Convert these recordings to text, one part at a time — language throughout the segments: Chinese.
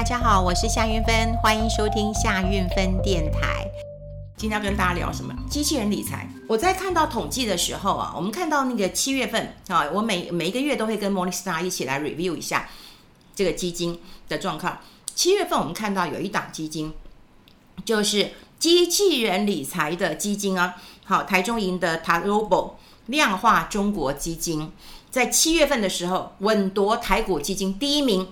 大家好，我是夏韵芬，欢迎收听夏韵芬电台。今天要跟大家聊什么？机器人理财。我在看到统计的时候啊，我们看到那个七月份啊，我每每一个月都会跟 Monica 一起来 review 一下这个基金的状况。七月份我们看到有一档基金，就是机器人理财的基金啊，好，台中银的 TAROBO 量化中国基金，在七月份的时候稳夺台股基金第一名。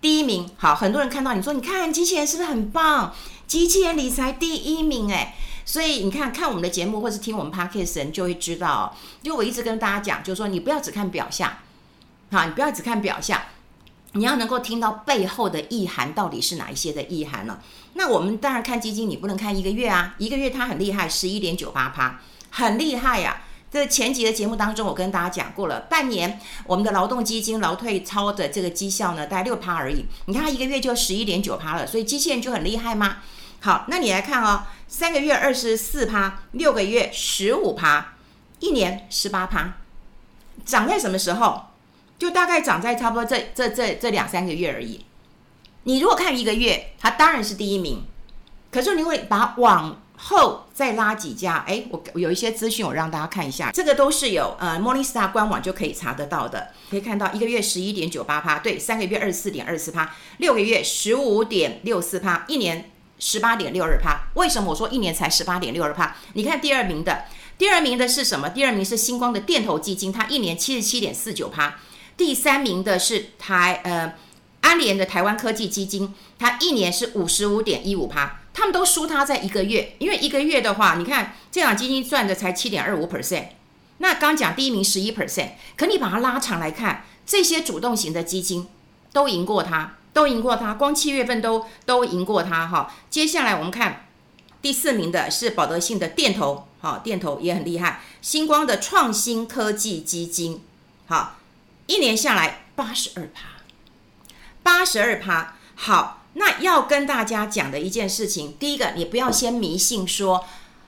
第一名，好，很多人看到你说，你看机器人是不是很棒？机器人理财第一名，哎，所以你看看我们的节目，或是听我们 podcast 人就会知道，因为我一直跟大家讲，就是说你不要只看表象，好，你不要只看表象，你要能够听到背后的意涵到底是哪一些的意涵呢？那我们当然看基金，你不能看一个月啊，一个月它很厉害，十一点九八趴，很厉害呀、这前几的节目当中，我跟大家讲过了，半年我们的劳动基金劳退操的这个绩效呢，大概六趴而已。你看它一个月就十一点九趴了，所以机器人就很厉害吗？好，那你来看哦，三个月二十四趴，六个月十五趴，一年十八趴，涨在什么时候？就大概涨在差不多这这这这两三个月而已。你如果看一个月，它当然是第一名，可是你会把往后再拉几家，哎，我有一些资讯，我让大家看一下，这个都是有呃 Morningstar 官网就可以查得到的，可以看到一个月十一点九八趴，对，三个月二十四点二四趴，六个月十五点六四趴，一年十八点六二趴。为什么我说一年才十八点六二趴？你看第二名的，第二名的是什么？第二名是星光的电投基金，它一年七十七点四九趴。第三名的是台呃安联的台湾科技基金，它一年是五十五点一五趴。他们都输他在一个月，因为一个月的话，你看这档基金赚的才七点二五 percent，那刚讲第一名十一 percent，可你把它拉长来看，这些主动型的基金都赢过他，都赢过他，光七月份都都赢过他哈。接下来我们看第四名的是保德信的电投，好，电投也很厉害，星光的创新科技基金，好，一年下来八十二趴，八十二趴，好。那要跟大家讲的一件事情，第一个，你不要先迷信说，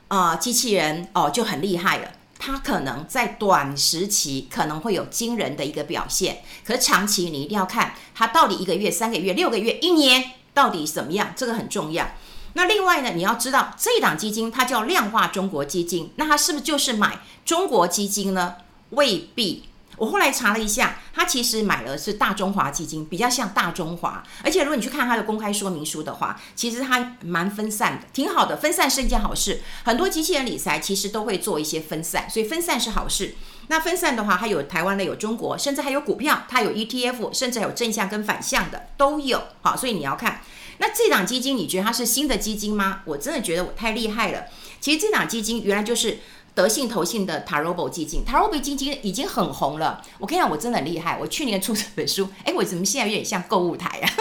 啊、机器人哦就很厉害了，它可能在短时期可能会有惊人的一个表现，可是长期你一定要看它到底一个月、三个月、六个月、一年到底怎么样，这个很重要。那另外呢，你要知道这一档基金它叫量化中国基金，那它是不是就是买中国基金呢？未必。我后来查了一下，他其实买的是大中华基金，比较像大中华。而且如果你去看他的公开说明书的话，其实他蛮分散的，挺好的。分散是一件好事，很多机器人理财其实都会做一些分散，所以分散是好事。那分散的话，它有台湾的，有中国，甚至还有股票，它有 ETF，甚至还有正向跟反向的都有。好，所以你要看，那这档基金，你觉得它是新的基金吗？我真的觉得我太厉害了。其实这档基金原来就是。德信投信的 TAROBO 基金，TAROBO 基金已经很红了。我跟你讲，我真的很厉害。我去年出这本书，哎，我怎么现在有点像购物台啊？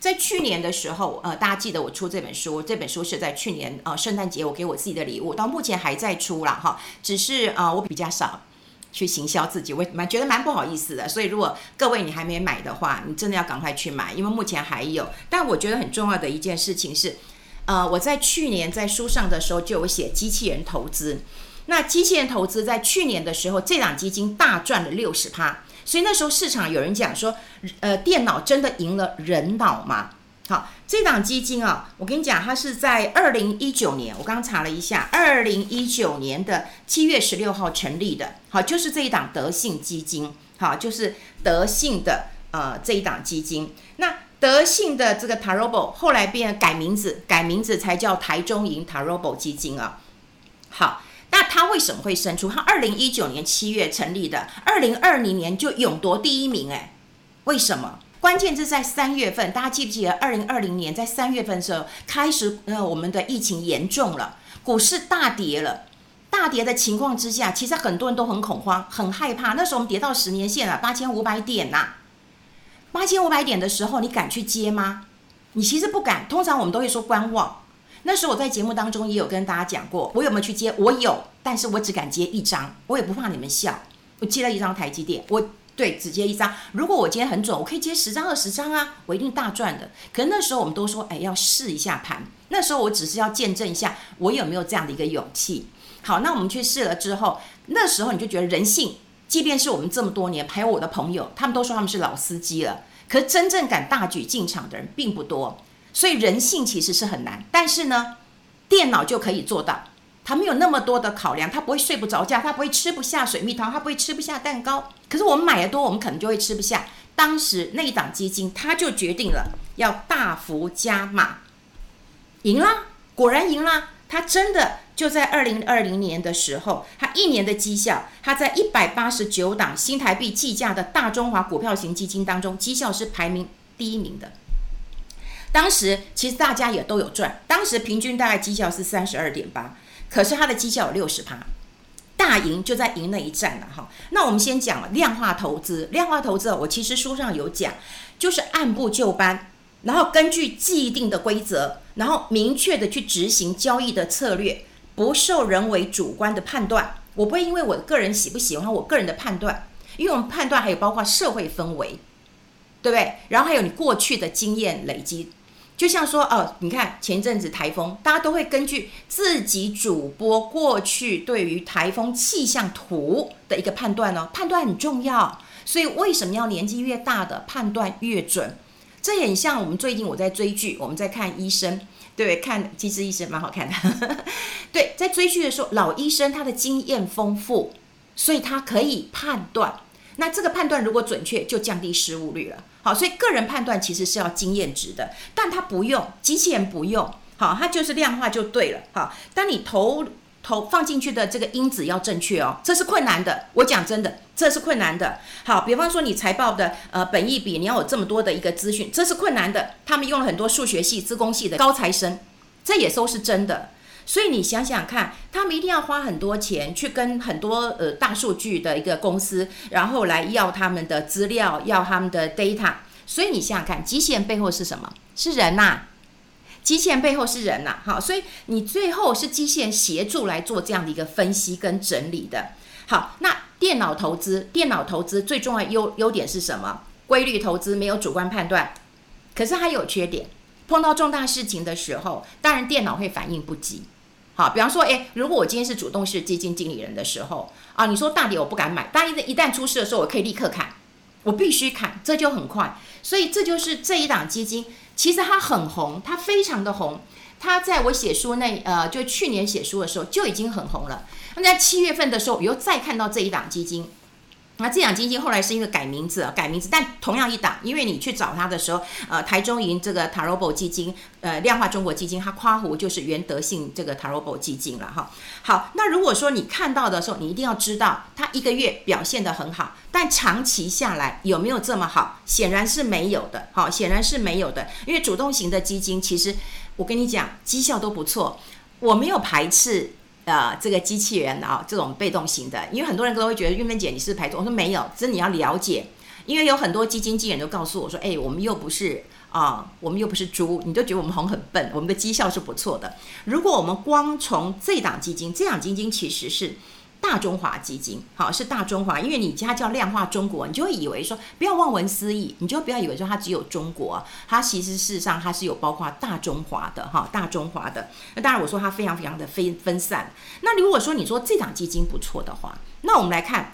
在去年的时候，呃，大家记得我出这本书，这本书是在去年呃圣诞节我给我自己的礼物，到目前还在出了哈。只是啊、我比较少去行销自己，我蛮觉得蛮不好意思的。所以如果各位你还没买的话，你真的要赶快去买，因为目前还有。但我觉得很重要的一件事情是。呃，我在去年在书上的时候就有写机器人投资。那机器人投资在去年的时候，这档基金大赚了六十趴。所以那时候市场有人讲说，呃，电脑真的赢了人脑吗？好，这档基金啊，我跟你讲，它是在二零一九年，我刚刚查了一下，二零一九年的七月十六号成立的。好，就是这一档德信基金，好，就是德信的呃这一档基金。那德信的这个 TAROBO 后来变改名字，改名字才叫台中银 TAROBO 基金啊。好，那它为什么会胜出？它二零一九年七月成立的，二零二零年就勇夺第一名，哎，为什么？关键是在三月份，大家记不记得？二零二零年在三月份的时候开始，呃，我们的疫情严重了，股市大跌了，大跌的情况之下，其实很多人都很恐慌，很害怕。那时候我们跌到十年线了，八千五百点呐、啊。八千五百点的时候，你敢去接吗？你其实不敢。通常我们都会说观望。那时候我在节目当中也有跟大家讲过，我有没有去接？我有，但是我只敢接一张，我也不怕你们笑。我接了一张台积电，我对只接一张。如果我今天很准，我可以接十张、二十张啊，我一定大赚的。可是那时候我们都说，哎，要试一下盘。那时候我只是要见证一下，我有没有这样的一个勇气。好，那我们去试了之后，那时候你就觉得人性。即便是我们这么多年，还有我的朋友，他们都说他们是老司机了。可真正敢大举进场的人并不多，所以人性其实是很难。但是呢，电脑就可以做到，它没有那么多的考量，它不会睡不着觉，它不会吃不下水蜜桃，它不会吃不下蛋糕。可是我们买的多，我们可能就会吃不下。当时那一档基金，它就决定了要大幅加码，赢了，果然赢了。它真的就在二零二零年的时候，它一年的绩效，它在一百八十九档新台币计价的大中华股票型基金当中，绩效是排名第一名的。当时其实大家也都有赚，当时平均大概绩效是三十二点八，可是它的绩效有六十趴，大赢就在赢那一战了哈。那我们先讲量化投资，量化投资我其实书上有讲，就是按部就班。然后根据既定的规则，然后明确的去执行交易的策略，不受人为主观的判断。我不会因为我个人喜不喜欢我个人的判断，因为我们判断还有包括社会氛围，对不对？然后还有你过去的经验累积。就像说哦，你看前阵子台风，大家都会根据自己主播过去对于台风气象图的一个判断呢，判断很重要。所以为什么要年纪越大的判断越准？这也像我们最近我在追剧，我们在看医生，对，看机智医生蛮好看的。对，在追剧的时候，老医生他的经验丰富，所以他可以判断。那这个判断如果准确，就降低失误率了。好，所以个人判断其实是要经验值的，但他不用，机器人不用，好，它就是量化就对了。好，当你投。投放进去的这个因子要正确哦，这是困难的。我讲真的，这是困难的。好，比方说你财报的呃本益比，你要有这么多的一个资讯，这是困难的。他们用了很多数学系、资工系的高材生，这也都是真的。所以你想想看，他们一定要花很多钱去跟很多呃大数据的一个公司，然后来要他们的资料，要他们的 data。所以你想想看，机器人背后是什么？是人呐、机器人背后是人呐，好，所以你最后是机器人协助来做这样的一个分析跟整理的。好，那电脑投资，电脑投资最重要优优点是什么？规律投资，没有主观判断。可是它有缺点，碰到重大事情的时候，当然电脑会反应不及。好，比方说，诶，如果我今天是主动式基金经理人的时候啊，你说大跌我不敢买，但一一旦出事的时候，我可以立刻砍，我必须砍，这就很快。所以这就是这一档基金。其实它很红，它非常的红。它在我写书那呃，就去年写书的时候就已经很红了。那在七月份的时候，我又再看到这一档基金。那这档基金后来是因为改名字，改名字，但同样一档，因为你去找它的时候，呃，台中银这个 Tarobo 基金，呃，量化中国基金，它夸胡就是原德信这个 Tarobo 基金了哈。好，那如果说你看到的时候，你一定要知道它一个月表现得很好，但长期下来有没有这么好？显然是没有的，好，显然是没有的，因为主动型的基金其实我跟你讲绩效都不错，我没有排斥。呃，这个机器人啊，这种被动型的，因为很多人都会觉得运芬姐你是排除，我说没有，这你要了解，因为有很多基金经理人都告诉我说，哎，我们又不是啊，我们又不是猪，你就觉得我们红很笨，我们的绩效是不错的。如果我们光从这档基金，这档基金其实是。大中华基金，好，是大中华，因为你它叫量化中国，你就会以为说不要望文思义，你就不要以为说它只有中国，它其实事实上它是有包括大中华的哈，大中华的。那当然我说它非常非常的分分散。那如果说你说这档基金不错的话，那我们来看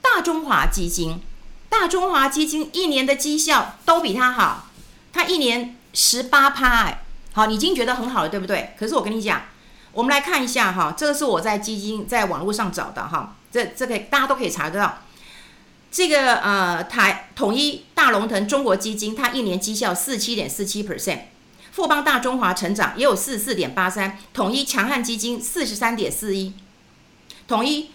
大中华基金，大中华基金一年的绩效都比它好，它一年十八趴，哎，好，你已经觉得很好了，对不对？可是我跟你讲。我们来看一下哈，这个是我在基金在网络上找的哈，这这个大家都可以查得到。这个呃台统一大龙腾中国基金，它一年绩效四七点四七 percent，富邦大中华成长也有四四点八三，统一强悍基金四十三点四一，统一。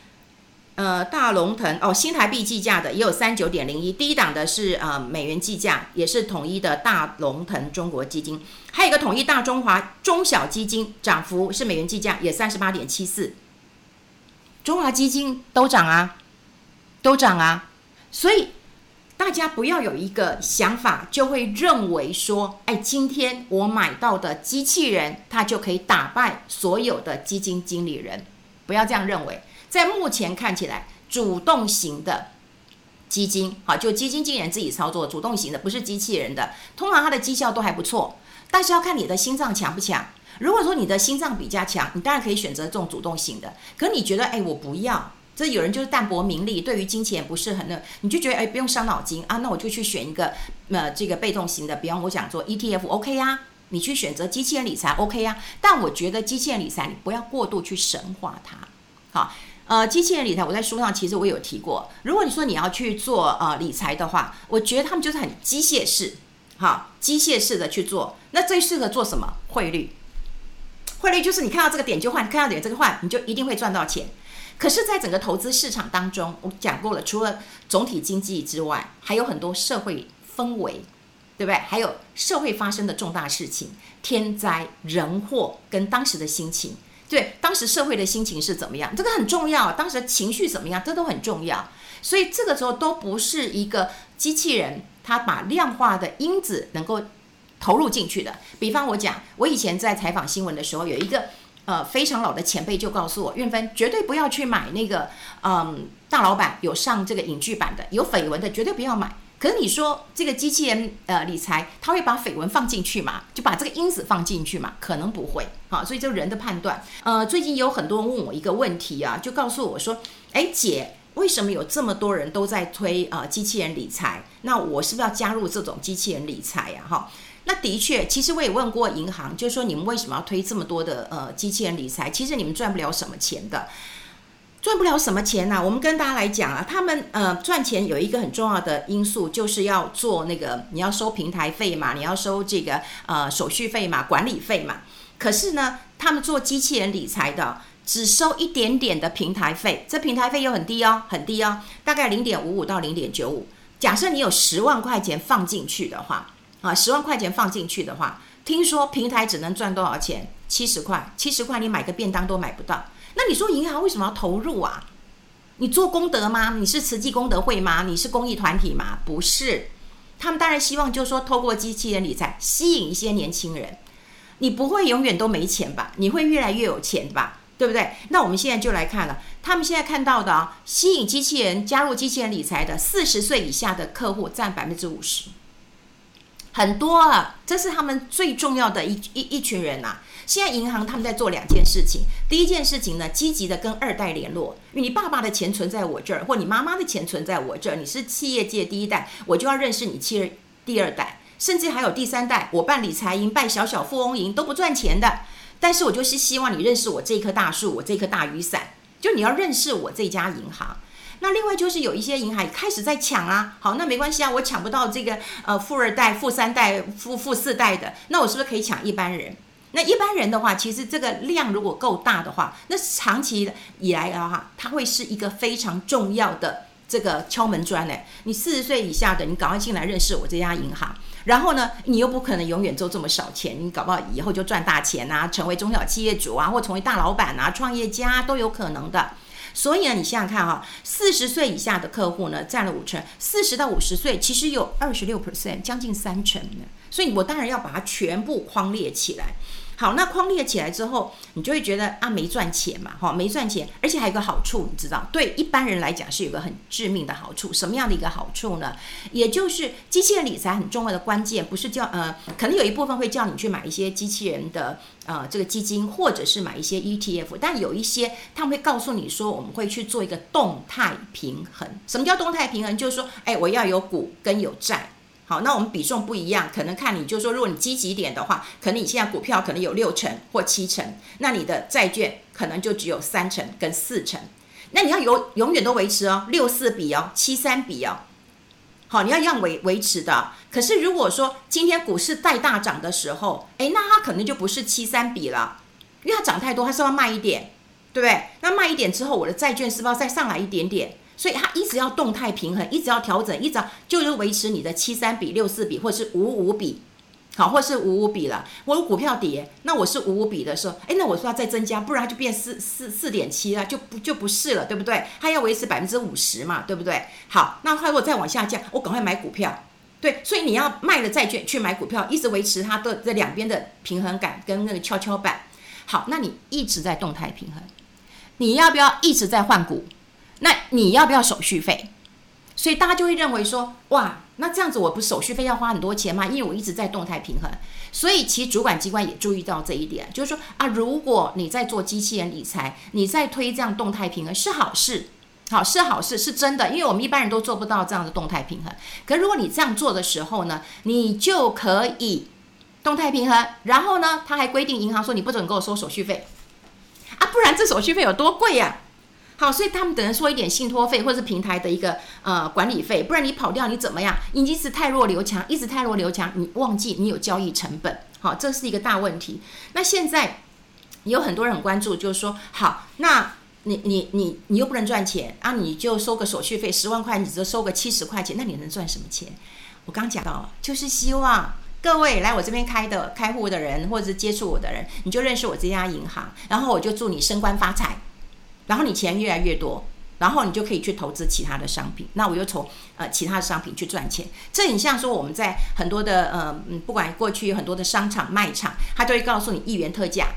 呃，大龙腾哦，新台币计价的也有三九点零一，第一档的是呃美元计价，也是统一的大龙腾中国基金，还有一个统一大中华中小基金，涨幅是美元计价也三十八点七四，中华基金都涨啊，都涨啊，所以大家不要有一个想法，就会认为说，哎，今天我买到的机器人，它就可以打败所有的基金经理人，不要这样认为。在目前看起来，主动型的基金，好，就基金经理人自己操作，主动型的不是机器人的，通常它的绩效都还不错，但是要看你的心脏强不强。如果说你的心脏比较强，你当然可以选择这种主动型的。可你觉得，哎，我不要，这有人就是淡泊名利，对于金钱不是很那，你就觉得哎不用伤脑筋啊，那我就去选一个呃这个被动型的，比方我想做 ETF OK 啊，你去选择机器人理财 OK 啊，但我觉得机器人理财你不要过度去神化它，好。呃，机器人理财，我在书上其实我有提过。如果你说你要去做呃理财的话，我觉得他们就是很机械式，哈，机械式的去做。那最适合做什么？汇率，汇率就是你看到这个点就换，看到点这个换，你就一定会赚到钱。可是，在整个投资市场当中，我讲过了，除了总体经济之外，还有很多社会氛围，对不对？还有社会发生的重大事情，天灾人祸跟当时的心情。对，当时社会的心情是怎么样？这个很重要。当时的情绪怎么样？这都很重要。所以这个时候都不是一个机器人，它把量化的因子能够投入进去的。比方我讲，我以前在采访新闻的时候，有一个呃非常老的前辈就告诉我，韵芬绝对不要去买那个嗯大老板有上这个影剧版的，有绯闻的绝对不要买。可是你说这个机器人呃理财，他会把绯闻放进去吗？就把这个因子放进去嘛？可能不会。好，所以就人的判断。呃，最近有很多人问我一个问题啊，就告诉我说，哎，姐，为什么有这么多人都在推呃机器人理财？那我是不是要加入这种机器人理财呀？哈，那的确，其实我也问过银行，就是说你们为什么要推这么多的呃机器人理财？其实你们赚不了什么钱的。赚不了什么钱呐、我们跟大家来讲啊，他们呃赚钱有一个很重要的因素，就是要做那个你要收平台费嘛，你要收这个呃手续费嘛，管理费嘛。可是呢，他们做机器人理财的只收一点点的平台费，这平台费又很低哦，很低哦，大概零点五五到零点九五。假设你有十万块钱放进去的话，啊，十万块钱放进去的话，听说平台只能赚多少钱？七十块，七十块你买个便当都买不到。那你说银行为什么要投入啊？你做功德吗？你是慈济功德会吗？你是公益团体吗？不是，他们当然希望就是说透过机器人理财吸引一些年轻人。你不会永远都没钱吧？你会越来越有钱吧？对不对？那我们现在就来看了，他们现在看到的啊，吸引机器人加入机器人理财的四十岁以下的客户占百分之五十，很多啊，这是他们最重要的一一一群人呐、啊。现在银行他们在做两件事情，第一件事情呢，积极的跟二代联络，因为你爸爸的钱存在我这儿，或你妈妈的钱存在我这儿，你是企业界第一代，我就要认识你企业第二代，甚至还有第三代，我办理财营、办小小富翁营都不赚钱的，但是我就是希望你认识我这棵大树，我这棵大雨伞，就你要认识我这家银行。那另外就是有一些银行开始在抢啊，好，那没关系啊，我抢不到这个呃富二代、富三代、富富四代的，那我是不是可以抢一般人？那一般人的话，其实这个量如果够大的话，那长期以来的话，它会是一个非常重要的这个敲门砖诶。你四十岁以下的，你赶快进来认识我这家银行。然后呢，你又不可能永远做这么少钱，你搞不好以后就赚大钱啊，成为中小企业主啊，或成为大老板啊，创业家都有可能的。所以呢，你想想看哈，四十岁以下的客户呢，占了五成；四十到五十岁，其实有二十六 percent，将近三成呢。所以我当然要把它全部框列起来。好，那框列起来之后，你就会觉得啊，没赚钱嘛，哈，没赚钱，而且还有个好处，你知道，对一般人来讲是有个很致命的好处，什么样的一个好处呢？也就是机器人理财很重要的关键，不是叫呃，可能有一部分会叫你去买一些机器人的呃这个基金，或者是买一些 ETF，但有一些他们会告诉你说，我们会去做一个动态平衡。什么叫动态平衡？就是说，哎，我要有股跟有债。好，那我们比重不一样，可能看你就说，如果你积极一点的话，可能你现在股票可能有六成或七成，那你的债券可能就只有三成跟四成。那你要有永远都维持哦，六四比哦，七三比哦。好，你要一样维维持的。可是如果说今天股市再大涨的时候，诶，那它可能就不是七三比了，因为它涨太多，它是要卖一点，对不对？那卖一点之后，我的债券是不是要再上来一点点？所以它一直要动态平衡，一直要调整，一直要就是维持你的七三比、六四比，或者是五五比，好，或是五五比了。我有股票跌，那我是五五比的时候，哎，那我说要再增加，不然它就变四四四点七了，就不就不是了，对不对？它要维持百分之五十嘛，对不对？好，那它如果再往下降，我赶快买股票，对，所以你要卖了债券去买股票，一直维持它的这两边的平衡感跟那个跷跷板。好，那你一直在动态平衡，你要不要一直在换股？那你要不要手续费？所以大家就会认为说，哇，那这样子我不手续费要花很多钱吗？因为我一直在动态平衡。所以其实主管机关也注意到这一点，就是说啊，如果你在做机器人理财，你在推这样动态平衡是好事，好是好事，是真的，因为我们一般人都做不到这样的动态平衡。可如果你这样做的时候呢，你就可以动态平衡。然后呢，他还规定银行说你不准给我收手续费啊，不然这手续费有多贵呀？好，所以他们等于说一点信托费或者是平台的一个呃管理费，不然你跑掉你怎么样？你一直太弱留强，一直太弱留强，你忘记你有交易成本，好，这是一个大问题。那现在有很多人很关注，就是说，好，那你你你你又不能赚钱啊，你就收个手续费十万块，你只收个七十块钱，那你能赚什么钱？我刚讲到了，就是希望各位来我这边开的开户的人，或者是接触我的人，你就认识我这家银行，然后我就祝你升官发财。然后你钱越来越多，然后你就可以去投资其他的商品。那我又从呃其他的商品去赚钱。这很像说我们在很多的呃嗯，不管过去有很多的商场卖场，他都会告诉你一元特价。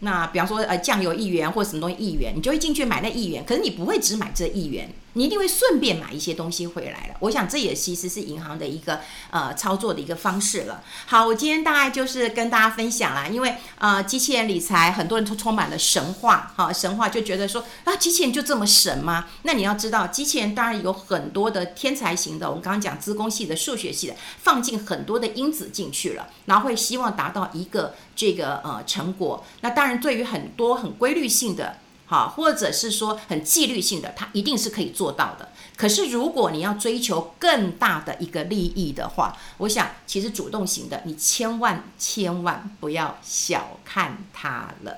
那比方说呃酱油一元或者什么东西一元，你就会进去买那一元。可是你不会只买这一元。你一定会顺便买一些东西回来了。我想这也其实是银行的一个呃操作的一个方式了。好，我今天大概就是跟大家分享啦，因为呃机器人理财很多人都充满了神话，哈，神话就觉得说啊机器人就这么神吗？那你要知道，机器人当然有很多的天才型的，我们刚刚讲资工系的、数学系的，放进很多的因子进去了，然后会希望达到一个这个呃成果。那当然对于很多很规律性的。好，或者是说很纪律性的，它一定是可以做到的。可是如果你要追求更大的一个利益的话，我想其实主动型的，你千万千万不要小看它了。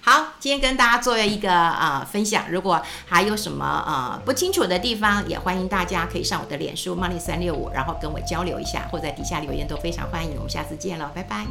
好，今天跟大家做了一个啊、呃、分享，如果还有什么啊、呃、不清楚的地方，也欢迎大家可以上我的脸书 Money 三六五，然后跟我交流一下，或在底下留言都非常欢迎。我们下次见了，拜拜。